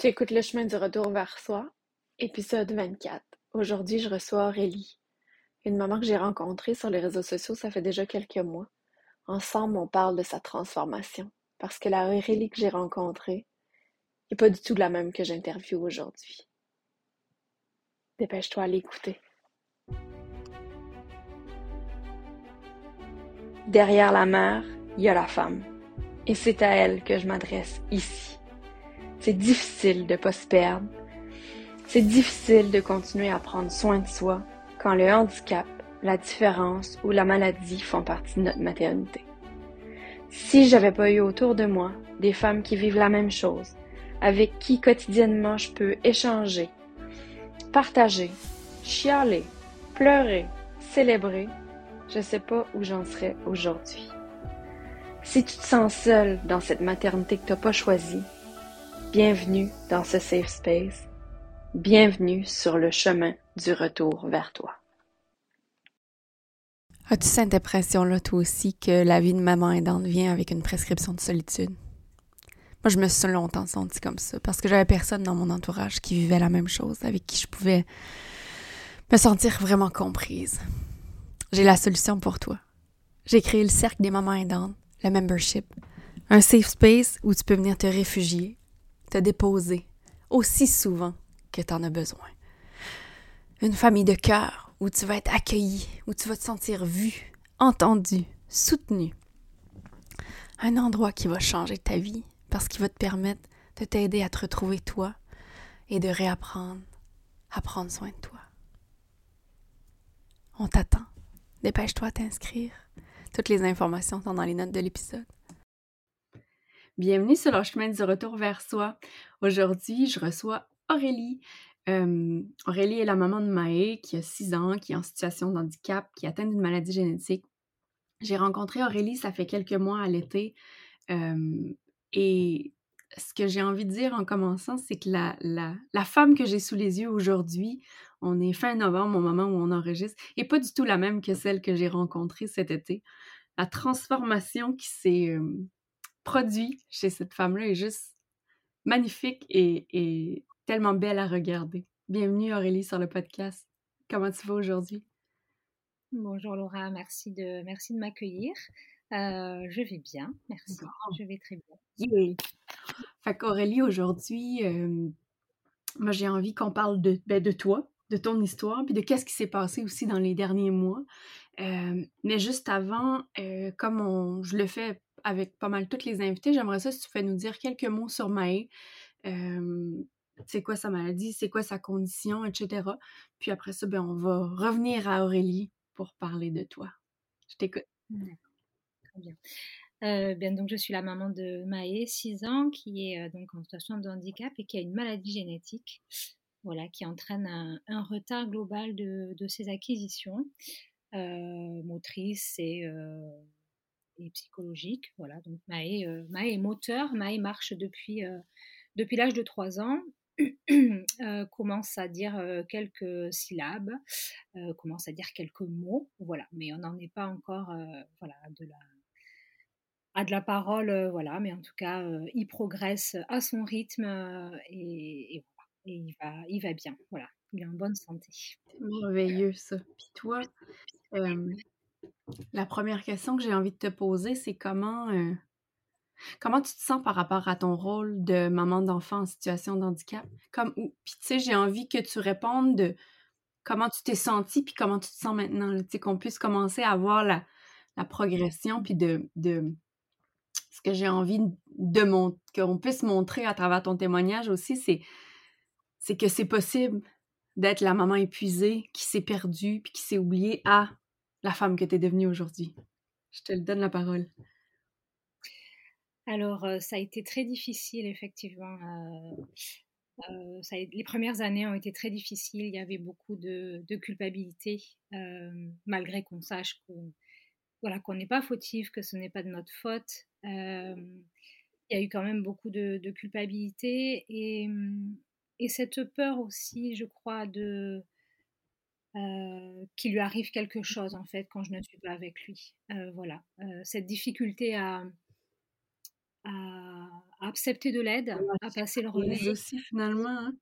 Tu écoutes le chemin du retour vers soi, épisode 24. Aujourd'hui, je reçois Aurélie, une maman que j'ai rencontrée sur les réseaux sociaux, ça fait déjà quelques mois. Ensemble, on parle de sa transformation, parce que la Aurélie que j'ai rencontrée n'est pas du tout la même que j'interviewe aujourd'hui. Dépêche-toi à l'écouter. Derrière la mère, il y a la femme. Et c'est à elle que je m'adresse ici. C'est difficile de pas se perdre. C'est difficile de continuer à prendre soin de soi quand le handicap, la différence ou la maladie font partie de notre maternité. Si j'avais pas eu autour de moi des femmes qui vivent la même chose, avec qui quotidiennement je peux échanger, partager, chialer, pleurer, célébrer, je sais pas où j'en serais aujourd'hui. Si tu te sens seule dans cette maternité que t'as pas choisie, Bienvenue dans ce safe space. Bienvenue sur le chemin du retour vers toi. As-tu cette impression-là, toi aussi, que la vie de maman aidante vient avec une prescription de solitude? Moi, je me suis longtemps sentie comme ça parce que j'avais personne dans mon entourage qui vivait la même chose, avec qui je pouvais me sentir vraiment comprise. J'ai la solution pour toi. J'ai créé le Cercle des mamans aidantes, le membership, un safe space où tu peux venir te réfugier te déposer aussi souvent que tu en as besoin. Une famille de cœur où tu vas être accueilli, où tu vas te sentir vu, entendu, soutenu. Un endroit qui va changer ta vie parce qu'il va te permettre de t'aider à te retrouver toi et de réapprendre à prendre soin de toi. On t'attend. Dépêche-toi à t'inscrire. Toutes les informations sont dans les notes de l'épisode. Bienvenue sur le chemin du retour vers soi. Aujourd'hui, je reçois Aurélie. Aurélie est la maman de Maë qui a 6 ans, qui est en situation de handicap, qui atteint d'une maladie génétique. J'ai rencontré Aurélie, ça fait quelques mois à l'été. et ce que j'ai envie de dire en commençant, c'est que la, la, femme que j'ai sous les yeux aujourd'hui, on est fin novembre au moment où on enregistre, et pas du tout la même que celle que j'ai rencontrée cet été. La transformation qui s'est produit chez cette femme-là est juste magnifique et, tellement belle à regarder. Bienvenue Aurélie sur le podcast. Comment tu vas aujourd'hui? Bonjour Laura, merci de, merci de m'accueillir. Euh, je vais bien, merci. Je vais très bien. Yeah. Fait qu'Aurélie, aujourd'hui, euh, moi j'ai envie qu'on parle de, ben, de toi, de ton histoire, puis de qu'est-ce qui s'est passé aussi dans les derniers mois. Euh, mais juste avant, comme on, je le fais avec pas mal toutes les invités. J'aimerais ça si tu pouvais nous dire quelques mots sur Maë. c'est quoi sa maladie, c'est quoi sa condition, etc. Puis après ça, ben, on va revenir à Aurélie pour parler de toi. Je t'écoute. Très bien. Euh, bien. Donc, je suis la maman de Maë, 6 ans, qui est euh, donc en situation de handicap et qui a une maladie génétique, voilà, qui entraîne un, retard global de, de ses acquisitions euh, motrices et psychologique. Voilà, donc Maë, euh, est moteur, Maë marche depuis, euh, depuis l'âge de 3 ans. Euh, commence à dire quelques syllabes, commence à dire quelques mots, voilà, mais on n'en est pas encore voilà, de la, à de la parole, voilà, mais en tout cas, il progresse à son rythme et, et, voilà, et il, va, il va bien, voilà, il est en bonne santé. C'est merveilleux ça. Puis toi, la première question que j'ai envie de te poser, c'est comment, euh, comment tu te sens par rapport à ton rôle de maman d'enfant en situation de handicap? Puis tu sais, j'ai envie que tu répondes de comment tu t'es senti puis comment tu te sens maintenant. Tu sais, qu'on puisse commencer à voir la, progression puis de, ce que j'ai envie de montrer, qu'on puisse montrer à travers ton témoignage aussi, c'est, c'est que c'est possible d'être la maman épuisée qui s'est perdue puis qui s'est oubliée à la femme que tu es devenue aujourd'hui. Je te donne la parole. Alors, euh, ça a été très difficile, effectivement. Euh, euh, les premières années ont été très difficiles. Il y avait beaucoup de, culpabilité, malgré qu'on sache qu'on voilà, qu'on n'est pas fautif, que ce n'est pas de notre faute. il y a eu quand même beaucoup de, culpabilité et, cette peur aussi, je crois, de, euh, qu'il lui arrive quelque chose en fait quand je ne suis pas avec lui. Euh, voilà, euh, cette difficulté à, à, accepter de l'aide, à passer le relais. aussi finalement. Hein.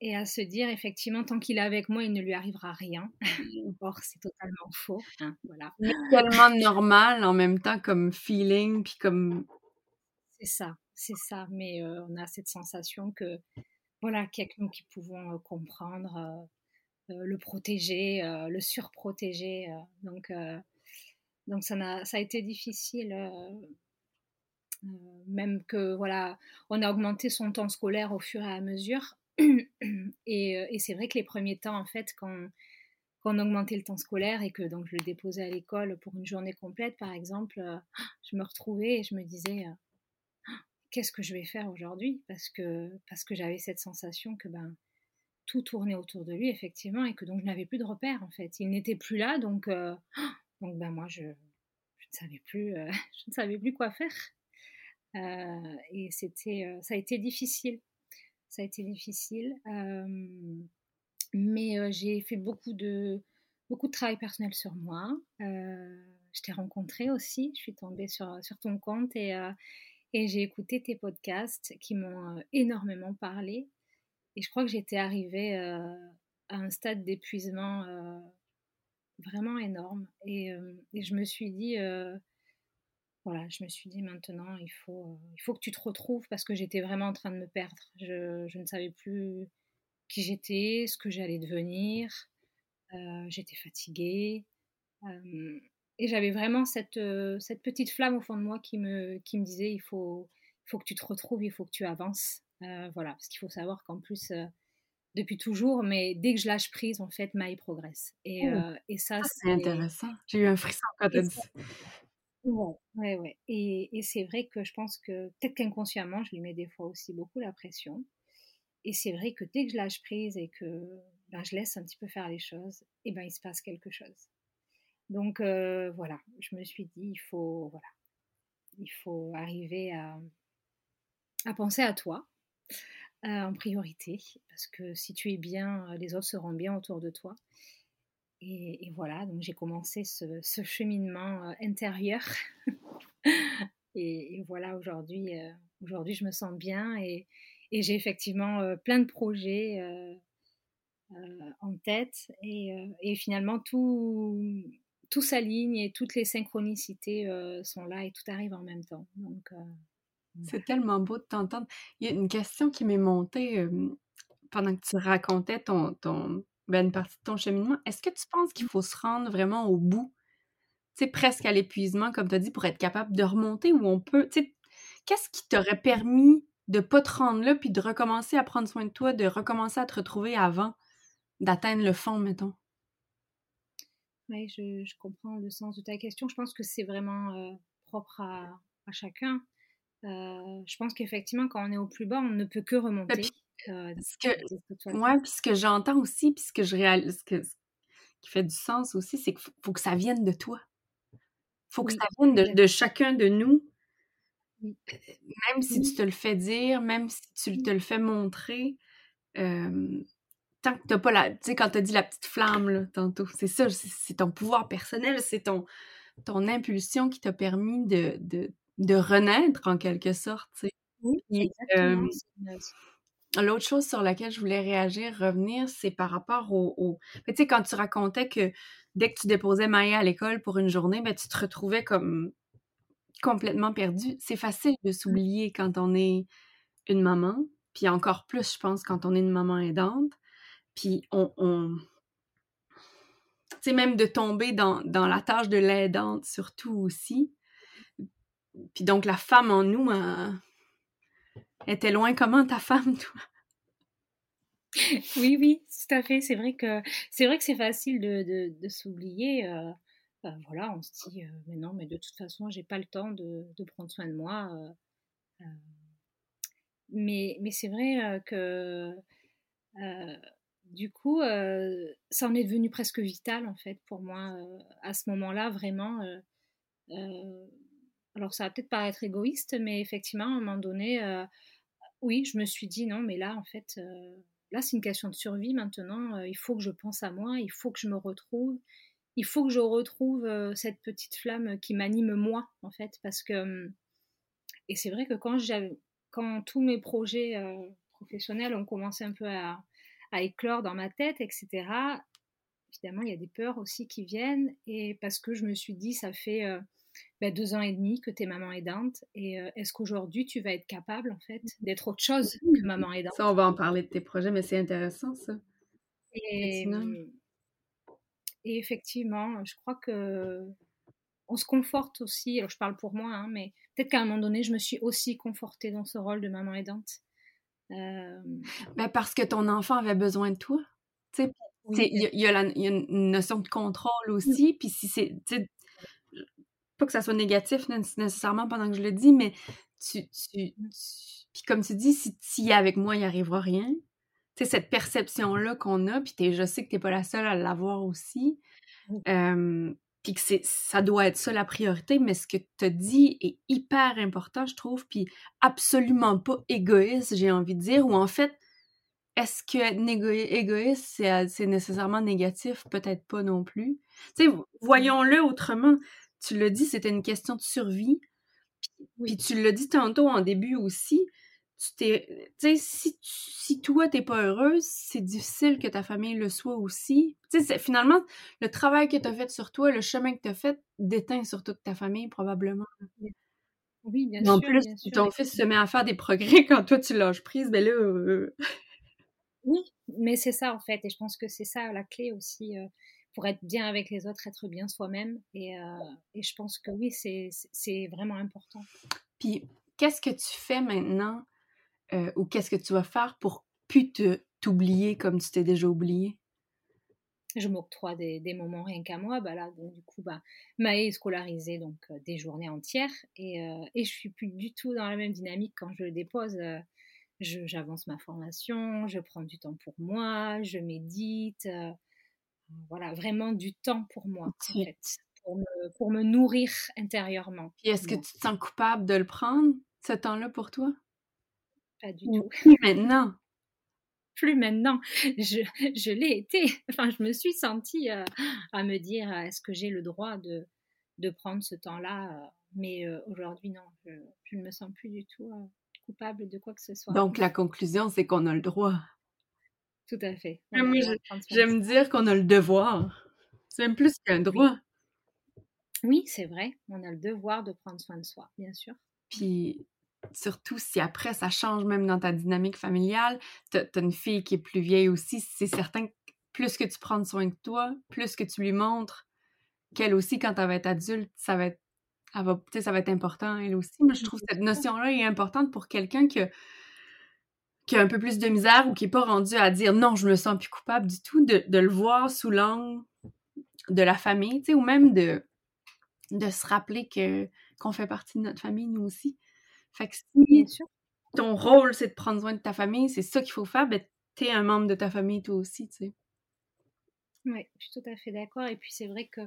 et à se dire effectivement, tant qu'il est avec moi, il ne lui arrivera rien. Or, c'est totalement faux. Hein, voilà. tellement normal en même temps comme feeling, puis comme. C'est ça, c'est ça. Mais on a cette sensation que, voilà, qu'il y a que nous qui pouvons comprendre, le protéger, le surprotéger. donc, donc ça, a, ça a été difficile. même que voilà, on a augmenté son temps scolaire au fur et à mesure. et, et c'est vrai que les premiers temps, en fait, quand, on augmentait le temps scolaire et que donc je le déposais à l'école pour une journée complète, par exemple, je me retrouvais et je me disais qu'est-ce que je vais faire aujourd'hui? Parce que parce que j'avais cette sensation que ben tout tournait autour de lui effectivement et que donc je n'avais plus de repères en fait. Il n'était plus là donc donc ben moi je, je ne savais plus je ne savais plus quoi faire et c'était ça a été difficile ça a été difficile mais j'ai fait beaucoup de, beaucoup de travail personnel sur moi. je t'ai rencontré aussi, je suis tombée sur, sur ton compte et, et j'ai écouté tes podcasts qui m'ont énormément parlé. Et je crois que j'étais arrivée à un stade d'épuisement vraiment énorme. Et, et, je me suis dit, voilà, je me suis dit maintenant, il faut, il faut que tu te retrouves parce que j'étais vraiment en train de me perdre. Je, ne savais plus qui j'étais, ce que j'allais devenir. Euh, j'étais fatiguée. Euh, et j'avais vraiment cette, euh, cette petite flamme au fond de moi qui me, qui me disait il faut, il faut que tu te retrouves, il faut que tu avances. Voilà, parce qu'il faut savoir qu'en plus, depuis toujours, mais dès que je lâche prise, en fait, Maï progresse. Et, oh. et ça, c'est intéressant. J'ai eu un frisson quand tu dit Ouais, ouais, ouais. Et, et c'est vrai que je pense que peut-être qu'inconsciemment, je lui mets des fois aussi beaucoup la pression. Et c'est vrai que dès que je lâche prise et que ben, je laisse un petit peu faire les choses, et ben il se passe quelque chose. Donc euh, voilà, je me suis dit, il faut, voilà, il faut arriver à, à penser à toi euh, en priorité, parce que si tu es bien, les autres seront bien autour de toi. Et, voilà, donc j'ai commencé ce, cheminement euh, intérieur. et, voilà, aujourd'hui, aujourd'hui, je me sens bien et, j'ai effectivement euh, plein de projets euh, euh, en tête. Et, et, finalement, tout, tout s'aligne et toutes les synchronicités sont là et tout arrive en même temps. Donc, c'est tellement beau de t'entendre. Il y a une question qui m'est montée pendant que tu racontais ton, ton, ben, une partie de ton cheminement. Est-ce que tu penses qu'il faut se rendre vraiment au bout, tu sais, presque à l'épuisement, comme tu as dit, pour être capable de remonter ou on peut, tu sais, qu'est-ce qui t'aurait permis de pas te rendre là, puis de recommencer à prendre soin de toi, de recommencer à te retrouver avant d'atteindre le fond, mettons? Oui, je, comprends le sens de ta question. Je pense que c'est vraiment euh, propre à, chacun. Euh, je pense qu'effectivement, quand on est au plus bas, on ne peut que remonter. Euh, que, moi, puis ce que j'entends aussi, puis ce que je réalise, ce, qui fait du sens aussi, c'est qu'il faut, que ça vienne de toi. Il faut que ça vienne de, de, chacun de nous même si tu te le fais dire, même si tu te le fais montrer, tant que t'as pas la. Tu sais, quand t'as dit la petite flamme, là, tantôt, c'est ça, c'est ton pouvoir personnel, c'est ton, ton impulsion qui t'a permis de, de, de, renaître en quelque sorte. Oui, L'autre chose sur laquelle je voulais réagir, revenir, c'est par rapport au. Tu sais, quand tu racontais que dès que tu déposais Maya à l'école pour une journée, ben, tu te retrouvais comme complètement perdu. C'est facile de s'oublier quand on est une maman, puis encore plus, je pense, quand on est une maman aidante. Puis on... on... Tu sais, même de tomber dans, dans la tâche de l'aidante, surtout aussi. Puis donc, la femme en nous était loin. Comment ta femme, toi? Oui, oui, tout à fait. C'est vrai que c'est vrai que c'est facile de, de, de s'oublier. Euh, bah, voilà, on se dit, mais non, mais de toute façon, j'ai pas le temps de, prendre soin de moi. mais mais c'est vrai que du coup, ça en est devenu presque vital en fait pour moi à ce moment-là, vraiment. Alors ça va peut-être paraître égoïste, mais effectivement, à un moment donné, oui, je me suis dit non, mais là, en fait, là, c'est une question de survie maintenant. il faut que je pense à moi, il faut que je me retrouve, il faut que je retrouve cette petite flamme qui m'anime moi, en fait, parce que et c'est vrai que quand, quand tous mes projets professionnels ont commencé un peu à, à, éclore dans ma tête, etc., évidemment, il y a des peurs aussi qui viennent. Et parce que je me suis dit, ça fait ben, deux ans et demi que tu es maman aidante. Et est-ce qu'aujourd'hui, tu vas être capable, en fait, d'être autre chose que maman aidante? Ça, on va en parler de tes projets, mais c'est intéressant, ça. Et, et effectivement, je crois que on se conforte aussi. Alors, je parle pour moi, hein, mais peut-être qu'à un moment donné, je me suis aussi confortée dans ce rôle de maman aidante. Euh... Ben parce que ton enfant avait besoin de toi. Il y, y, a une notion de contrôle aussi. Puis si c'est. Pas que ça soit négatif nécessairement pendant que je le dis, mais tu. tu, puis comme tu dis, si est avec moi, il arrivera rien. sais cette perception-là qu'on a, puis je sais que tu n'es pas la seule à l'avoir aussi. Euh, puis que ça doit être ça la priorité, mais ce que tu as dit est hyper important, je trouve, puis absolument pas égoïste, j'ai envie de dire, ou en fait, est-ce que être égoïste, c'est nécessairement négatif? Peut-être pas non plus. Tu sais, voyons-le autrement. Tu l'as dit, c'était une question de survie. Puis tu l'as dit tantôt en début aussi tu t'es. Tu sais, si, si toi, t'es pas heureuse, c'est difficile que ta famille le soit aussi. Tu sais, finalement, le travail que t'as fait sur toi, le chemin que t'as fait, déteint sur toute ta famille, probablement. Oui, bien sûr. En plus, si ton fils se met à faire des progrès quand toi, tu lâches prise, ben là. Euh, oui, mais c'est ça, en fait. Et je pense que c'est ça la clé aussi. Euh, pour être bien avec les autres, être bien soi-même. Et, euh, et je pense que oui, c'est vraiment important. Puis, qu'est-ce que tu fais maintenant euh, ou qu'est-ce que tu vas faire pour plus t'oublier comme tu t'es déjà oublié? Je m'octroie des, des, moments rien qu'à moi. Bah là, donc, du coup, bah, Maë est scolarisée donc euh, des journées entières et, euh, et je suis plus du tout dans la même dynamique quand je le dépose. j'avance ma formation, je prends du temps pour moi, je médite. Voilà, vraiment du temps pour moi, en fait, pour me, pour me nourrir intérieurement. Et est-ce que tu te sens coupable de le prendre, ce temps-là pour toi? Pas du tout. Plus maintenant? Plus maintenant. Je, je l'ai été. Enfin, je me suis sentie euh, à me dire euh, est-ce que j'ai le droit de, de prendre ce temps-là euh, Mais aujourd'hui, non. Je, ne me sens plus du tout coupable de quoi que ce soit. Donc, la conclusion, c'est qu'on a le droit. Tout à fait. J'aime dire qu'on a le devoir. C'est même plus qu'un droit. Oui, c'est vrai. On a le devoir de prendre soin de soi, bien sûr. Puis surtout si après ça change même dans ta dynamique familiale, t'as as une fille qui est plus vieille aussi, c'est certain que plus que tu prends soin de toi, plus que tu lui montres qu'elle aussi, quand elle va être adulte, ça va être, elle va, ça va être important, elle aussi. Moi, je trouve cette notion-là est importante pour quelqu'un qui a, qui a un peu plus de misère ou qui n'est pas rendu à dire non, je me sens plus coupable du tout, de, de le voir sous l'angle de la famille, ou même de, de se rappeler que qu'on fait partie de notre famille, nous aussi. Fait que si ton rôle, c'est de prendre soin de ta famille, c'est ça qu'il faut faire, ben t'es un membre de ta famille toi aussi, tu sais. Oui, je suis tout à fait d'accord. Et puis c'est vrai que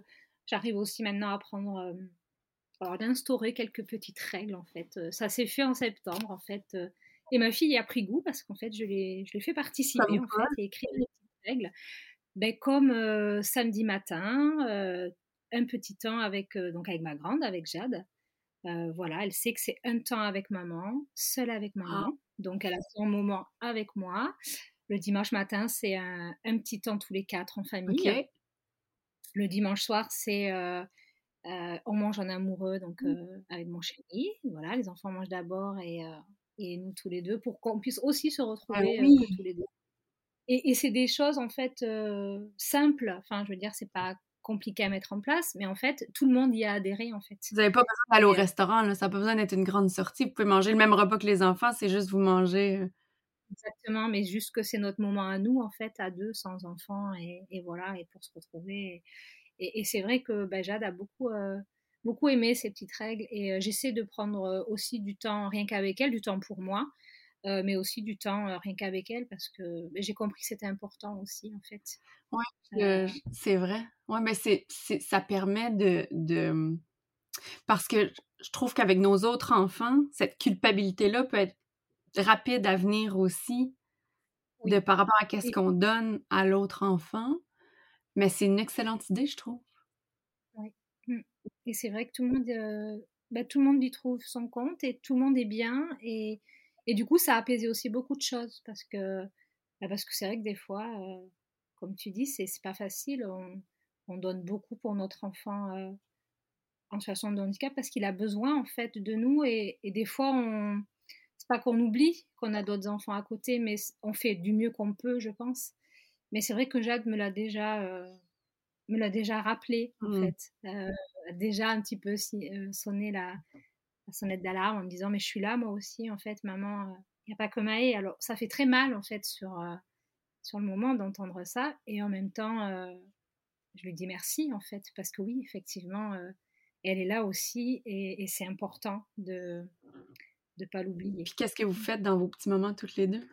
j'arrive aussi maintenant à prendre... Euh, alors d'instaurer quelques petites règles, en fait. Euh, ça s'est fait en septembre, en fait. Euh, et ma fille y a pris goût parce qu'en fait, je l'ai fait participer, en fait, et écrire des petites règles. Ben, comme samedi matin, un petit temps avec, donc avec ma grande, avec Jade. Euh, voilà, elle sait que c'est un temps avec maman, seule avec maman. Ah. Donc, elle a son moment avec moi. Le dimanche matin, c'est un, petit temps tous les quatre en famille. Le dimanche soir, c'est euh, euh, on mange en amoureux, donc mmh. avec mon chéri. Voilà, les enfants mangent d'abord et, et, nous tous les deux pour qu'on puisse aussi se ah retrouver tous les deux. Et, et c'est des choses en fait simples. Enfin, je veux dire, c'est pas compliqué à mettre en place, mais en fait, tout le monde y a adhéré, en fait. Vous n'avez pas besoin d'aller au restaurant, là. ça n'a pas besoin d'être une grande sortie. Vous pouvez manger le même repas que les enfants, c'est juste vous manger. Euh. Exactement, mais juste que c'est notre moment à nous, en fait, à deux, sans enfants, et, voilà, et pour se retrouver. Et, c'est vrai que bah, Jade a beaucoup, euh, beaucoup aimé ces petites règles, et euh, j'essaie de prendre aussi du temps, rien qu'avec elle, du temps pour moi. mais aussi du temps rien qu'avec elle parce que bah, j'ai compris que c'était important aussi en fait. Oui, c'est vrai. Oui, mais c'est, ça permet de, de... Parce que je trouve qu'avec nos autres enfants, cette culpabilité-là peut être rapide à venir aussi de par rapport à qu'est-ce qu'on donne à l'autre enfant. Mais c'est une excellente idée, je trouve. Et c'est vrai que tout le monde bah, tout le monde y trouve son compte et tout le monde est bien. Et, et du coup, ça a apaisé aussi beaucoup de choses parce que bah, parce que c'est vrai que des fois, euh, comme tu dis, c'est pas facile. On, on, donne beaucoup pour notre enfant euh, en situation de handicap parce qu'il a besoin en fait de nous et, et des fois on c'est pas qu'on oublie qu'on a d'autres enfants à côté, mais on fait du mieux qu'on peut, je pense. Mais c'est vrai que Jade me l'a déjà, euh, me l'a déjà rappelé, en mmh. fait. Euh, déjà un petit peu euh, sonné la, la sonnette d'alarme en me disant, mais je suis là, moi aussi, en fait, maman, il n'y a pas que Maë. Alors, ça fait très mal, en fait, sur, sur le moment d'entendre ça. Et en même temps, je lui dis merci, en fait, parce que oui, effectivement, elle est là aussi et, et c'est important de ne pas l'oublier. Puis qu'est-ce que vous faites dans vos petits moments toutes les deux?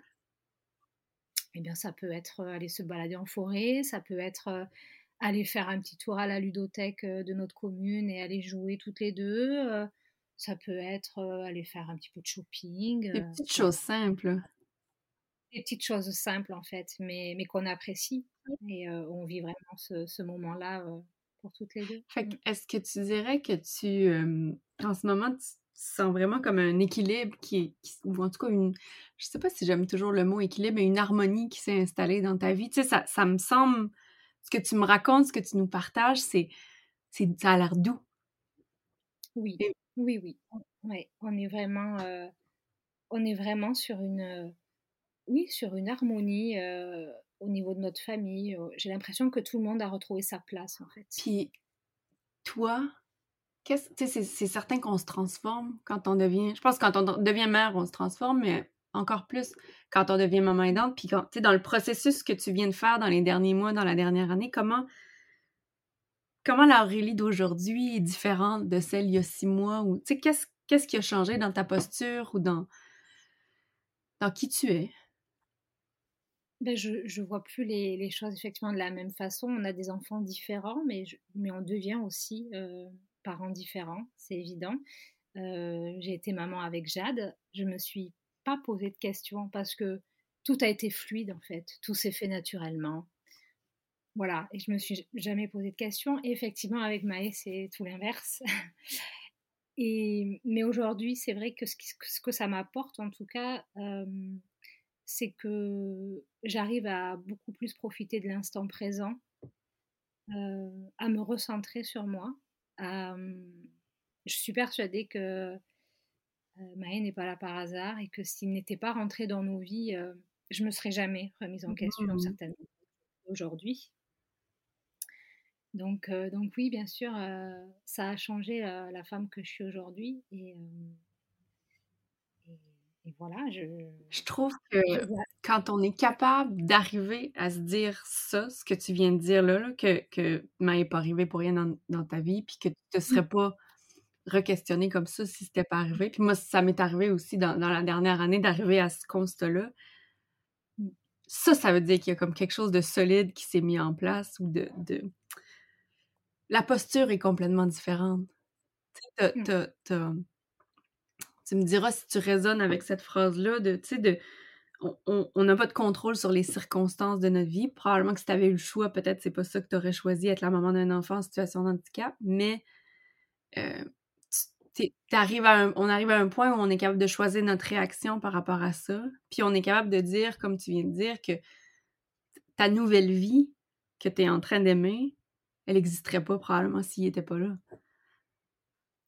Eh bien, ça peut être aller se balader en forêt, ça peut être aller faire un petit tour à la ludothèque de notre commune et aller jouer toutes les deux. Ça peut être aller faire un petit peu de shopping. Des petites choses simples. Des petites choses simples en fait, mais, mais qu'on apprécie. Et on vit vraiment ce, ce moment-là pour toutes les deux. Mmh. Est-ce que tu dirais que tu, en ce moment, tu sens vraiment comme un équilibre qui, ou en tout cas une, je sais pas si j'aime toujours le mot équilibre, mais une harmonie qui s'est installée dans ta vie? Tu sais, ça, ça me semble, ce que tu me racontes, ce que tu nous partages, c'est, c'est ça a l'air doux. Oui, oui, oui. Ouais, on est vraiment, euh, on est vraiment sur une, oui, sur une harmonie euh, au niveau de notre famille. J'ai l'impression que tout le monde a retrouvé sa place, en fait. Puis, toi, c'est certain qu'on se transforme quand on devient. Je pense que quand on devient mère, on se transforme, mais encore plus quand on devient maman aidante. Puis quand, dans le processus que tu viens de faire dans les derniers mois, dans la dernière année, comment, comment la Aurélie d'aujourd'hui est différente de celle il y a six mois? Qu'est-ce, qu'est-ce qui a changé dans ta posture ou dans, dans qui tu es? Ben je ne vois plus les, les, choses effectivement de la même façon. On a des enfants différents, mais, mais on devient aussi euh, parents différents, c'est évident. Euh, j'ai été maman avec Jade. Je me suis pas posé de questions parce que tout a été fluide en fait. Tout s'est fait naturellement. Voilà, et je me suis jamais posé de questions. Et effectivement, avec Maë, c'est tout l'inverse. et, mais aujourd'hui, c'est vrai que ce, que ça m'apporte, en tout cas, euh, c'est que j'arrive à beaucoup plus profiter de l'instant présent, euh, à me recentrer sur moi, je suis persuadée que Maë n'est pas là par hasard et que s'il n'était pas rentré dans nos vies, je me serais jamais remise en question, mmh. certainement, aujourd'hui. Donc, donc oui, bien sûr, ça a changé la femme que je suis aujourd'hui. Et, et, voilà, je... Je trouve que quand on est capable d'arriver à se dire ça, ce que tu viens de dire là, que, que n'est pas arrivé pour rien dans, ta vie, puis que tu ne te serais mmh. pas re-questionné comme ça si c'était pas arrivé. Puis moi, ça m'est arrivé aussi dans, la dernière année d'arriver à ce constat-là. Mmh. Ça, ça veut dire qu'il y a comme quelque chose de solide qui s'est mis en place ou de, de... La posture est complètement différente. Mmh. Tu me diras si tu résonnes avec cette phrase-là de, tu sais, de on n'a pas de contrôle sur les circonstances de notre vie. Probablement que si tu avais eu le choix, peut-être c'est pas ça que tu aurais choisi, être la maman d'un enfant en situation de handicap, mais euh, à on arrive à un point où on est capable de choisir notre réaction par rapport à ça, puis on est capable de dire, comme tu viens de dire, que ta nouvelle vie que tu es en train d'aimer, elle n'existerait pas probablement s'il n'était pas là.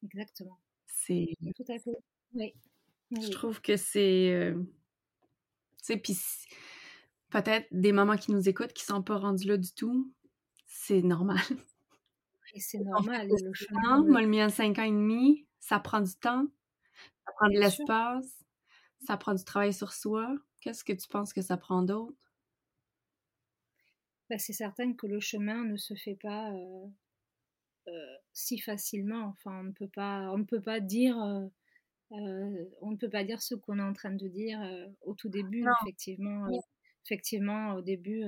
Exactement. C'est... Tout à fait. Oui. Je trouve que c'est... Euh, sais, puis peut-être des mamans qui nous écoutent qui sont pas rendues là du tout, c'est normal. C'est normal. Le chemin, moi, le mien, 5 ans et demi, ça prend du temps, ça prend de l'espace, ça prend du travail sur soi. Qu'est-ce que tu penses que ça prend d'autre? Ben, c'est certain que le chemin ne se fait pas euh, euh, si facilement. Enfin, on ne peut pas, on ne peut pas dire euh, on ne peut pas dire ce qu'on est en train de dire au tout début, effectivement. Effectivement, au début,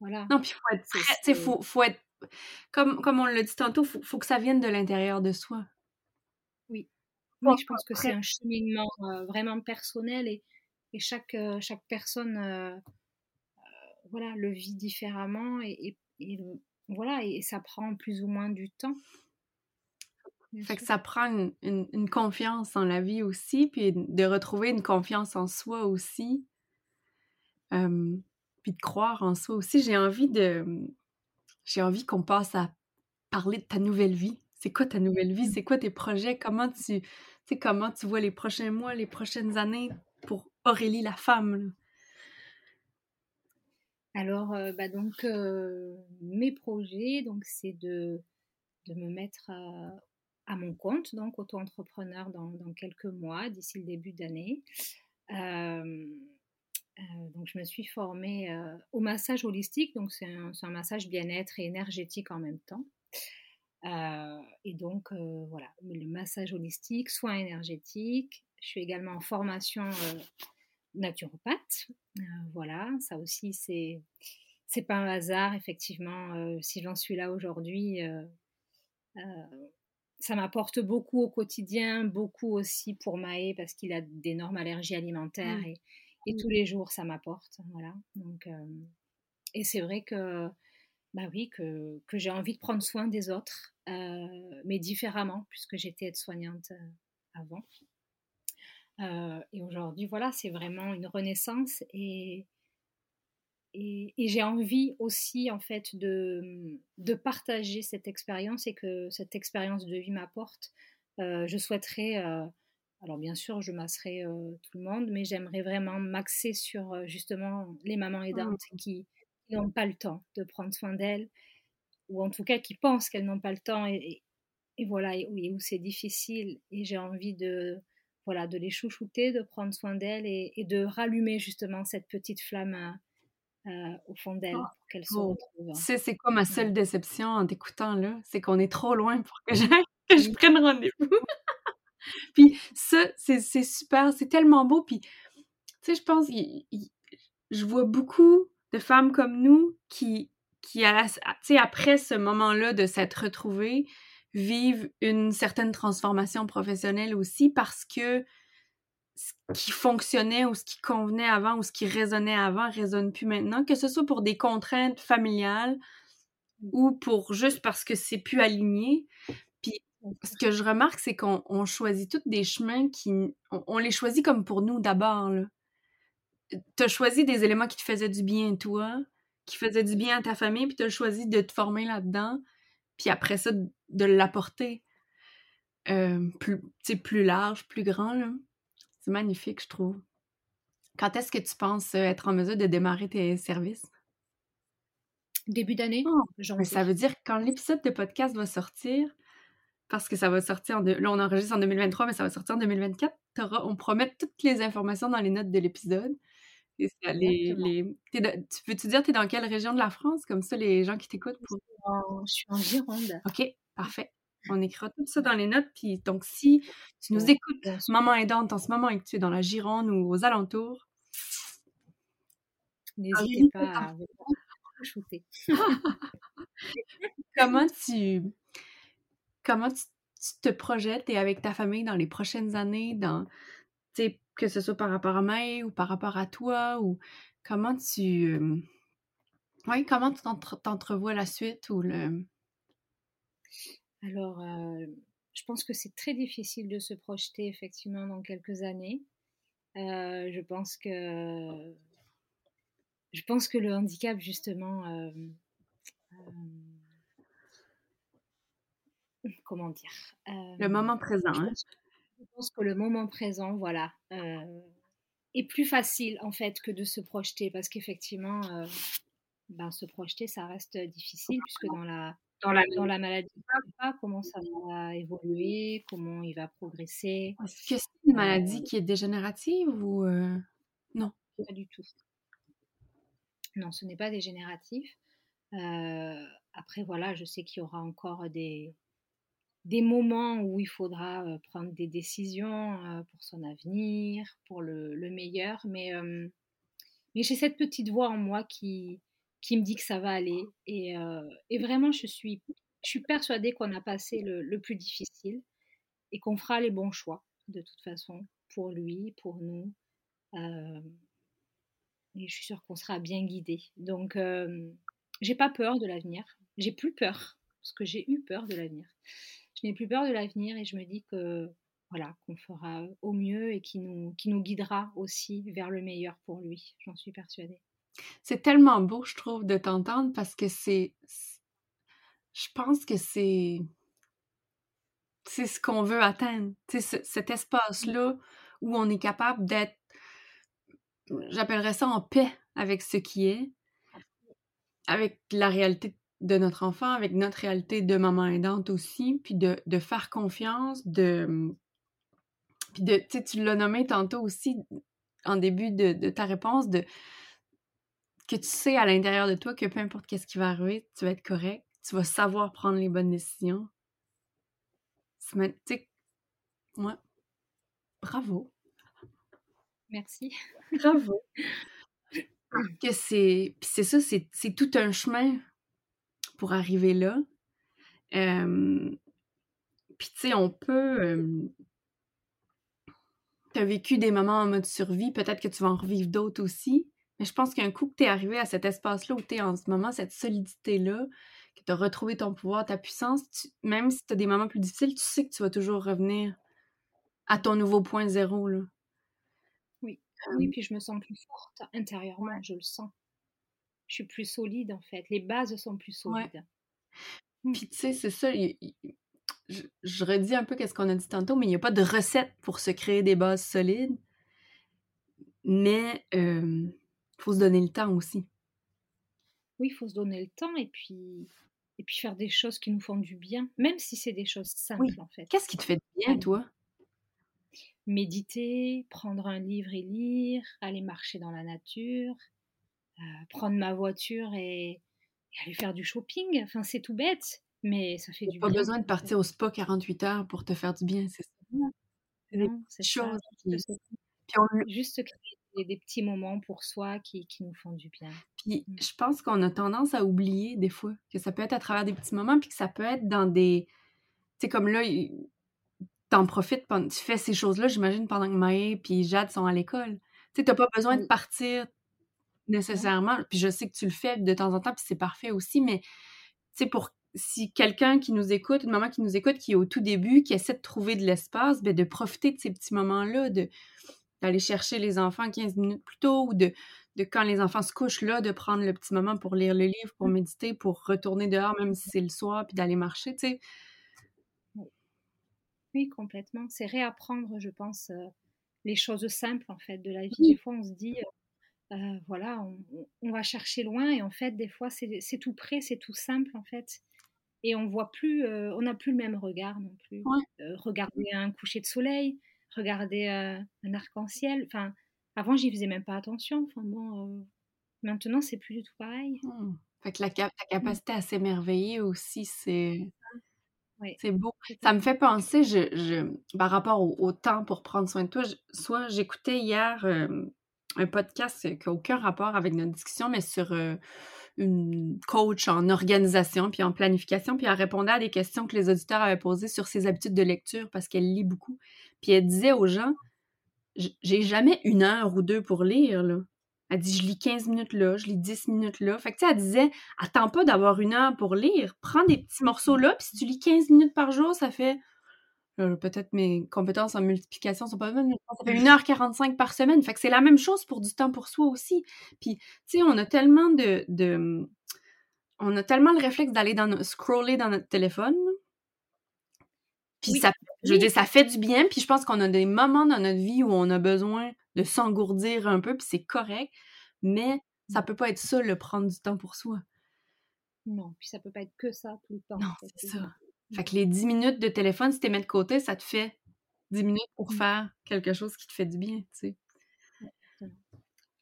voilà. Non, puis faut être faut, faut être, comme, comme on l'a dit tantôt, faut, faut que ça vienne de l'intérieur de soi. Oui. Oui, je pense que c'est un cheminement vraiment personnel et, et chaque, chaque personne voilà, le vit différemment et, et, voilà, et ça prend plus ou moins du temps. fait que ça prend une, confiance en la vie aussi, puis de retrouver une confiance en soi aussi. puis de croire en soi aussi. J'ai envie de. J'ai envie qu'on passe à parler de ta nouvelle vie. C'est quoi ta nouvelle vie? Mmh. C'est quoi tes projets? Comment tu, comment tu vois les prochains mois, les prochaines années pour Aurélie la femme? Alors, bah donc, mes projets, donc, c'est de, de me mettre à, mon compte, donc auto-entrepreneur dans, dans, quelques mois, d'ici le début d'année. Donc, je me suis formée au massage holistique, donc c'est un, un, massage bien-être et énergétique en même temps. et donc, voilà, le massage holistique, soins énergétiques. Je suis également en formation naturopathe. Euh, voilà, ça aussi, c'est c'est pas un hasard, effectivement. Euh, si j'en suis là aujourd'hui, euh, ça m'apporte beaucoup au quotidien, beaucoup aussi pour Maë parce qu'il a d'énormes allergies alimentaires mmh. et, et, tous les jours ça m'apporte. Voilà. Donc, et c'est vrai que, bah oui, que, que j'ai envie de prendre soin des autres, mais différemment puisque j'étais aide-soignante avant. Euh, et aujourd'hui, voilà, c'est vraiment une renaissance et, et, j'ai envie aussi, en fait, de, de partager cette expérience et que cette expérience de vie m'apporte. Euh, je souhaiterais, euh, alors bien sûr, je masserai tout le monde, mais j'aimerais vraiment m'axer sur justement les mamans aidantes mmh. qui, n'ont pas le temps de prendre soin d'elles, ou en tout cas qui pensent qu'elles n'ont pas le temps et, et voilà, et, où c'est difficile. Et j'ai envie de voilà, de les chouchouter, de prendre soin d'elles et, de rallumer justement cette petite flamme euh, au fond d'elles ah, pour qu'elles se retrouvent. C'est quoi ma seule déception en t'écoutant là? C'est qu'on est trop loin pour que, que je prenne rendez-vous. puis ça, c'est super, c'est tellement beau. Puis, tu sais, je pense, je vois beaucoup de femmes comme nous qui, qui après ce moment-là de s'être retrouvées, vivent une certaine transformation professionnelle aussi parce que ce qui fonctionnait ou ce qui convenait avant ou ce qui résonnait avant résonne plus maintenant, que ce soit pour des contraintes familiales ou pour juste parce que c'est plus aligné. Ce que je remarque, c'est qu'on choisit tous des chemins qui... On, les choisit comme pour nous d'abord. Tu as choisi des éléments qui te faisaient du bien toi, qui faisaient du bien à ta famille, puis tu as choisi de te former là-dedans puis après ça, de l'apporter euh, plus, plus large, plus grand. C'est magnifique, je trouve. Quand est-ce que tu penses euh, être en mesure de démarrer tes services? Début d'année. Oh, ça veut dire quand l'épisode de podcast va sortir, parce que ça va sortir, en là on enregistre en 2023, mais ça va sortir en 2024, on promet toutes les informations dans les notes de l'épisode. Les, tu peux-tu dire, tu es dans quelle région de la France? Comme ça, les gens qui t'écoutent. Je suis en Gironde. OK, parfait. On écrira tout ça dans les notes. Puis, donc, si tu nous écoutes, maman aidante, en ce moment et que tu es dans la Gironde ou aux alentours, n'hésitez pas à shooter. comment tu comment tu, te projettes et avec ta famille dans les prochaines années, dans que ce soit par rapport à moi ou par rapport à toi, ou comment tu. Oui, comment tu t'entrevois la suite ou le. Alors, je pense que c'est très difficile de se projeter effectivement dans quelques années. je pense que. Je pense que le handicap, justement. comment dire? Le moment présent. Hein? Je pense que le moment présent, voilà, est plus facile en fait que de se projeter parce qu'effectivement, ben, se projeter, ça reste difficile puisque dans la, dans la, dans la maladie, on ne sait pas comment ça va évoluer, comment il va progresser. Est-ce que c'est une maladie qui est dégénérative ou non? Pas du tout. Non, ce n'est pas dégénératif. après, voilà, je sais qu'il y aura encore des, des moments où il faudra prendre des décisions pour son avenir, pour le, meilleur, mais, mais j'ai cette petite voix en moi qui, qui me dit que ça va aller. Et, et vraiment, je suis, je suis persuadée qu'on a passé le, le, plus difficile et qu'on fera les bons choix, de toute façon, pour lui, pour nous. et je suis sûre qu'on sera bien guidé. Donc, j'ai pas peur de l'avenir. J'ai plus peur, parce que j'ai eu peur de l'avenir je n'ai plus peur de l'avenir et je me dis que voilà, qu'on fera au mieux et qui nous, qui nous guidera aussi vers le meilleur pour lui. J'en suis persuadée. C'est tellement beau, je trouve, de t'entendre parce que c'est. Je pense que c'est. C'est ce qu'on veut atteindre. C'est cet espace-là où on est capable d'être. J'appellerais ça en paix avec ce qui est, avec la réalité de notre enfant, avec notre réalité de maman aidante aussi, puis de, de faire confiance, de puis de, tu l'as nommé tantôt aussi en début de, ta réponse, de que tu sais à l'intérieur de toi que peu importe qu'est-ce qui va arriver, tu vas être correct, tu vas savoir prendre les bonnes décisions. Tu sais, moi, bravo. Merci. Bravo. que c'est, puis c'est ça, c'est, tout un chemin pour arriver là. puis tu sais, on peut, tu as vécu des moments en mode survie, peut-être que tu vas en revivre d'autres aussi. Mais je pense qu'un coup que tu es arrivé à cet espace-là où tu es en ce moment, cette solidité-là, que tu as retrouvé ton pouvoir, ta puissance, même si tu as des moments plus difficiles, tu sais que tu vas toujours revenir à ton nouveau point zéro. Là. Oui. oui, puis je me sens plus forte intérieurement, je le sens. Je suis plus solide en fait. Les bases sont plus solides. Mmh. Puis tu sais, c'est ça, je, redis un peu qu'est-ce qu'on a dit tantôt, mais il n'y a pas de recette pour se créer des bases solides. Mais il faut se donner le temps aussi. Oui, il faut se donner le temps et puis, et puis faire des choses qui nous font du bien, même si c'est des choses simples en fait. Qu'est-ce qui te fait du bien, toi? Méditer, prendre un livre et lire, aller marcher dans la nature, prendre ma voiture et, et, aller faire du shopping. Enfin, c'est tout bête, mais ça fait du pas besoin de partir au spa 48 heures pour te faire du bien, c'est ça? C'est des choses juste, créer des, petits moments pour soi qui, qui nous font du bien. Puis mmh. je pense qu'on a tendance à oublier des fois que ça peut être à travers des petits moments, puis que ça peut être dans des... Tu sais, comme là, t'en profites, tu fais ces choses-là, j'imagine, pendant que Maë puis Jade sont à l'école. Tu sais, t'as pas besoin de partir nécessairement, puis je sais que tu le fais de temps en temps, puis c'est parfait aussi, mais tu sais, pour si quelqu'un qui nous écoute, une maman qui nous écoute, qui est au tout début, qui essaie de trouver de l'espace, ben de profiter de ces petits moments-là, de d'aller chercher les enfants 15 minutes plus tôt ou de, de quand les enfants se couchent là, de prendre le petit moment pour lire le livre, pour mmh. méditer, pour retourner dehors, même si c'est le soir, puis d'aller marcher, tu sais. Oui, complètement. C'est réapprendre, je pense, euh, les choses simples, en fait, de la vie. Des fois, on se dit, euh, euh, voilà, on, on, va chercher loin, et en fait, des fois, c'est tout près, c'est tout simple, en fait et on voit plus, euh, on n'a plus le même regard non plus. Euh, regarder un coucher de soleil, regarder un arc-en-ciel. Enfin, avant j'y faisais même pas attention. Enfin bon, maintenant c'est plus du tout pareil. Mmh. Fait que la, mmh. capacité à s'émerveiller aussi, c'est c'est beau. Ça me fait penser, je, je par rapport au, temps pour prendre soin de toi, soit j'écoutais hier un podcast qui n'a aucun rapport avec notre discussion, mais sur une coach en organisation puis en planification, puis elle répondait à des questions que les auditeurs avaient posées sur ses habitudes de lecture parce qu'elle lit beaucoup. Puis elle disait aux gens J'ai jamais une heure ou deux pour lire. Là. Elle dit Je lis 15 minutes là, je lis 10 minutes là. Fait que tu sais, elle disait Attends pas d'avoir une heure pour lire. Prends des petits morceaux là, puis si tu lis 15 minutes par jour, ça fait peut-être mes compétences en multiplication sont pas bonnes, ça fait 1h45 par semaine. Fait que c'est la même chose pour du temps pour soi aussi. Puis, tu sais, on a tellement de, de, On a tellement le réflexe d'aller dans scroller dans notre téléphone. Puis ça, je veux dire, ça fait du bien. Puis je pense qu'on a des moments dans notre vie où on a besoin de s'engourdir un peu, puis c'est correct. Mais ça peut pas être ça, le prendre du temps pour soi. Non, puis ça peut pas être que ça tout le temps. Non, c'est ça. Fait que les 10 minutes de téléphone, si tu mets de côté, ça te fait 10 minutes pour mmh. faire quelque chose qui te fait du bien, tu sais.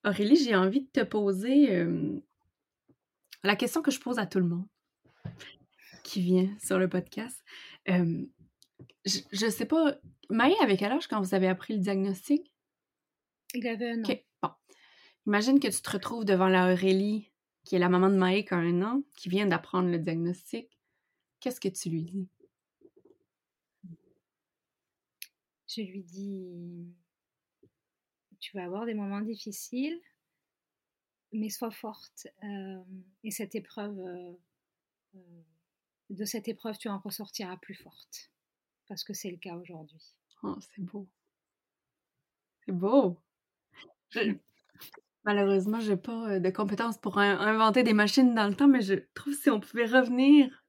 Aurélie, j'ai envie de te poser la question que je pose à tout le monde qui vient sur le podcast. je, je, sais pas, Maï avait quel âge quand vous avez appris le diagnostic? Il avait un an. Bon. Imagine que tu te retrouves devant la Aurélie, qui est la maman de Maï qui a un an, qui vient d'apprendre le diagnostic. Qu'est-ce que tu lui dis? Je lui dis, tu vas avoir des moments difficiles, mais sois forte. Euh, et cette épreuve, euh, euh, de cette épreuve, tu en ressortiras plus forte. Parce que c'est le cas aujourd'hui. Oh, c'est beau. C'est beau. Malheureusement, je n'ai pas de compétences pour inventer des machines dans le temps, mais je trouve si on pouvait revenir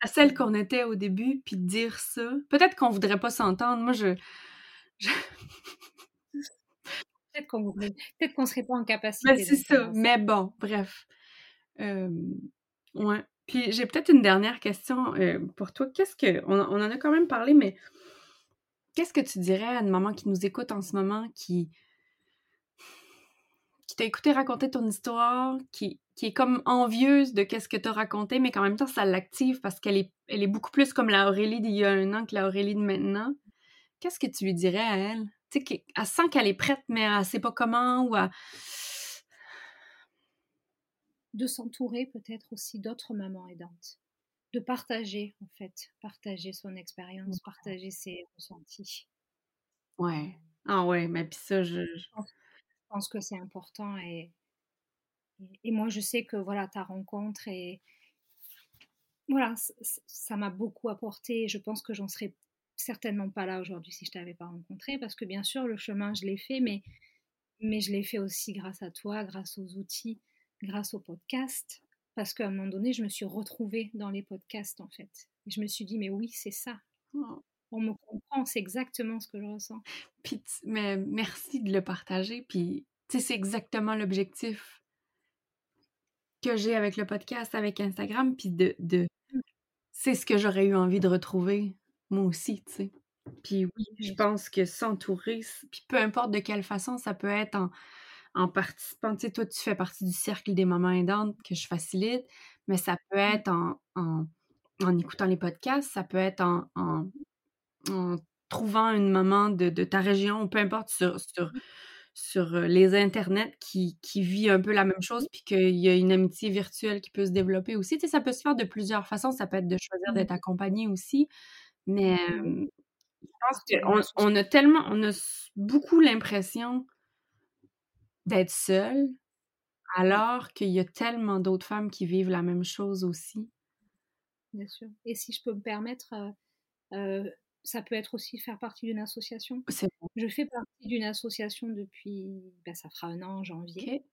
à celle qu'on était au début, puis dire ça. Peut-être qu'on voudrait pas s'entendre. Moi, je. Peut-être qu'on peut qu'on serait pas en capacité. Mais c'est ça. Mais bon, bref. ouais. Puis j'ai peut-être une dernière question pour toi. Qu'est-ce que. On, on, en a quand même parlé, mais qu'est-ce que tu dirais à une maman qui nous écoute en ce moment, qui qui t'a écouté raconter ton histoire, qui, qui est comme envieuse de qu'est-ce que tu as raconté, mais qu'en même temps, ça l'active parce qu'elle est, elle est beaucoup plus comme la Aurélie d'il y a un an que la Aurélie de maintenant. Qu'est-ce que tu lui dirais à elle? Tu sais, qu'elle sent qu'elle est prête, mais elle sait pas comment ou à... De s'entourer peut-être aussi d'autres mamans aidantes. De partager, en fait, partager son expérience, partager ses ressentis. Ouais. Ah ouais, mais puis ça, je je pense que c'est important et, et, moi je sais que voilà ta rencontre et voilà ça m'a beaucoup apporté je pense que j'en serais certainement pas là aujourd'hui si je t'avais pas rencontré parce que bien sûr le chemin je l'ai fait mais mais je l'ai fait aussi grâce à toi grâce aux outils grâce au podcast parce qu'à un moment donné je me suis retrouvée dans les podcasts en fait. Et je me suis dit mais oui c'est ça. Oh on me comprend, c'est exactement ce que je ressens. Puis, mais merci de le partager. Puis, tu sais, c'est exactement l'objectif que j'ai avec le podcast, avec Instagram. Puis, de, de mmh. c'est ce que j'aurais eu envie de retrouver, moi aussi, tu sais. Puis oui, je pense que s'entourer, puis peu importe de quelle façon, ça peut être en, en participant. Tu sais, toi, tu fais partie du cercle des mamans aidantes que je facilite, mais ça peut mmh. être en, en, en écoutant les podcasts, ça peut être en, en en trouvant une maman de, ta région, peu importe, sur, sur, sur euh, les internets qui, qui, vit un peu la même chose, puis qu'il y a une amitié virtuelle qui peut se développer aussi. Tu sais, ça peut se faire de plusieurs façons. Ça peut être de choisir d'être mmh. accompagné aussi. Mais je pense qu'on on a tellement, on a beaucoup l'impression d'être seul, alors qu'il y a tellement d'autres femmes qui vivent la même chose aussi. Bien sûr. Et si je peux me permettre, euh, ça peut être aussi faire partie d'une association. Je fais partie d'une association depuis, ben, ça fera un an en janvier.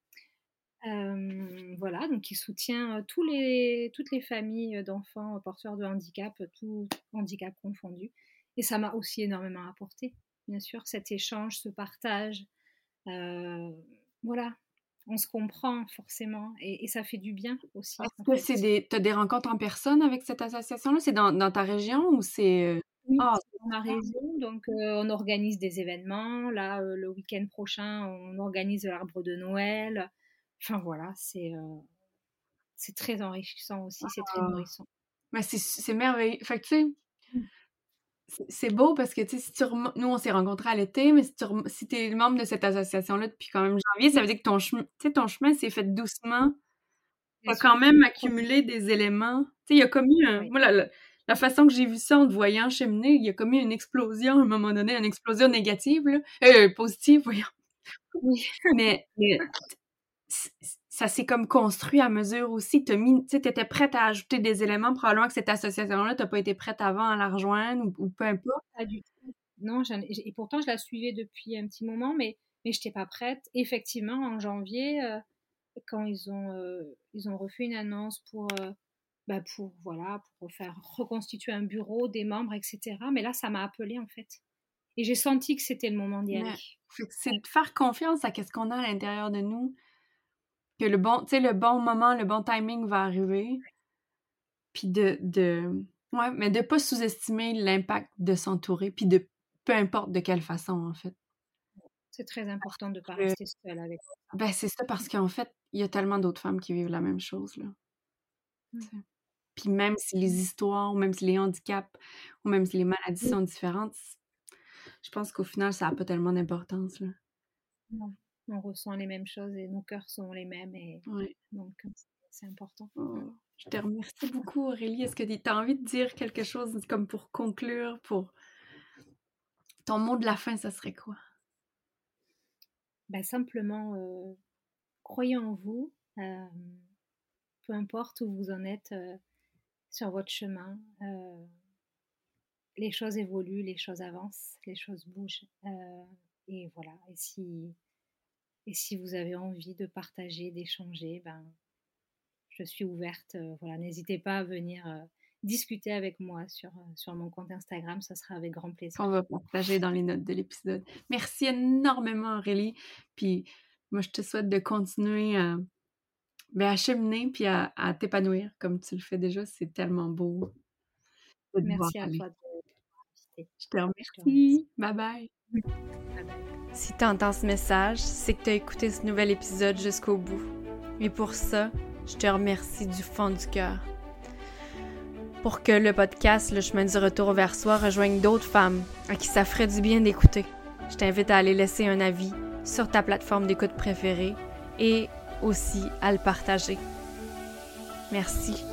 voilà, donc qui soutient tous les, toutes les familles d'enfants porteurs de handicap, tout handicap confondu. Et ça m'a aussi énormément apporté, bien sûr, cet échange, ce partage. voilà, on se comprend forcément et, ça fait du bien aussi. Est-ce que c'est des, as des rencontres en personne avec cette association-là? C'est dans, dans, ta région ou c'est ah, dans ma région, donc on organise des événements. Là, le week-end prochain, on organise l'arbre de Noël. Enfin voilà, c'est c'est très enrichissant aussi, c'est très nourrissant. Mais c'est merveilleux. Fait que tu sais, mmh. c'est beau parce que tu sais, si tu nous on s'est rencontrés à l'été, mais si tu si es membre de cette association-là depuis quand même janvier, ça veut dire que ton chemin, ton chemin s'est fait doucement. Tu as quand même accumulé des éléments. Tu sais, il y a comme eu un la façon que j'ai vu ça en te voyant cheminer, il y a comme eu une explosion à un moment donné, une explosion négative, là. Euh, positive, voyons. Oui. mais, ça s'est comme construit à mesure aussi. Tu étais prête à ajouter des éléments, probablement que cette association-là, tu pas été prête avant à la rejoindre ou, peu importe. Pas du tout. Non, et pourtant, je la suivais depuis un petit moment, mais, mais je n'étais pas prête. Effectivement, en janvier, euh, quand ils ont, euh, ils ont refait une annonce pour bah pour voilà pour faire reconstituer un bureau, des membres, etc. Mais là, ça m'a appelé en fait. Et j'ai senti que c'était le moment d'y aller. C'est de faire confiance à ce qu'on a à l'intérieur de nous, que le bon, le bon moment, le bon timing va arriver. Puis de, de, ouais, mais de pas sous-estimer l'impact de s'entourer, puis de peu importe de quelle façon en fait. C'est très important de ne pas rester seule avec. Ben c'est ça parce qu'en fait, il y a tellement d'autres femmes qui vivent la même chose là. Mmh. Puis même si les histoires, ou même si les handicaps, ou même si les maladies sont différentes, je pense qu'au final, ça n'a pas tellement d'importance. Non, on ressent les mêmes choses et nos cœurs sont les mêmes. Et donc, c'est important. Oh, je te remercie beaucoup, Aurélie. Est-ce que tu as envie de dire quelque chose comme pour conclure, pour ton mot de la fin, ça serait quoi? Ben, simplement, euh, croyez en vous. peu importe où vous en êtes sur votre chemin. les choses évoluent, les choses avancent, les choses bougent. et voilà. Et si, et si vous avez envie de partager, d'échanger, ben, je suis ouverte. voilà, n'hésitez pas à venir discuter avec moi sur, sur mon compte Instagram. Ça sera avec grand plaisir. On va partager dans les notes de l'épisode. Merci énormément, Aurélie. Puis moi, je te souhaite de continuer à, ben, à cheminer puis à, t'épanouir comme tu le fais déjà. C'est tellement beau. Merci à toi. De... Je te remercie. Bye bye. Si tu entends ce message, c'est que tu as écouté ce nouvel épisode jusqu'au bout. Et pour ça, je te remercie du fond du cœur pour que le podcast Le chemin du retour vers soi rejoigne d'autres femmes à qui ça ferait du bien d'écouter. Je t'invite à aller laisser un avis sur ta plateforme d'écoute préférée et aussi à le partager. Merci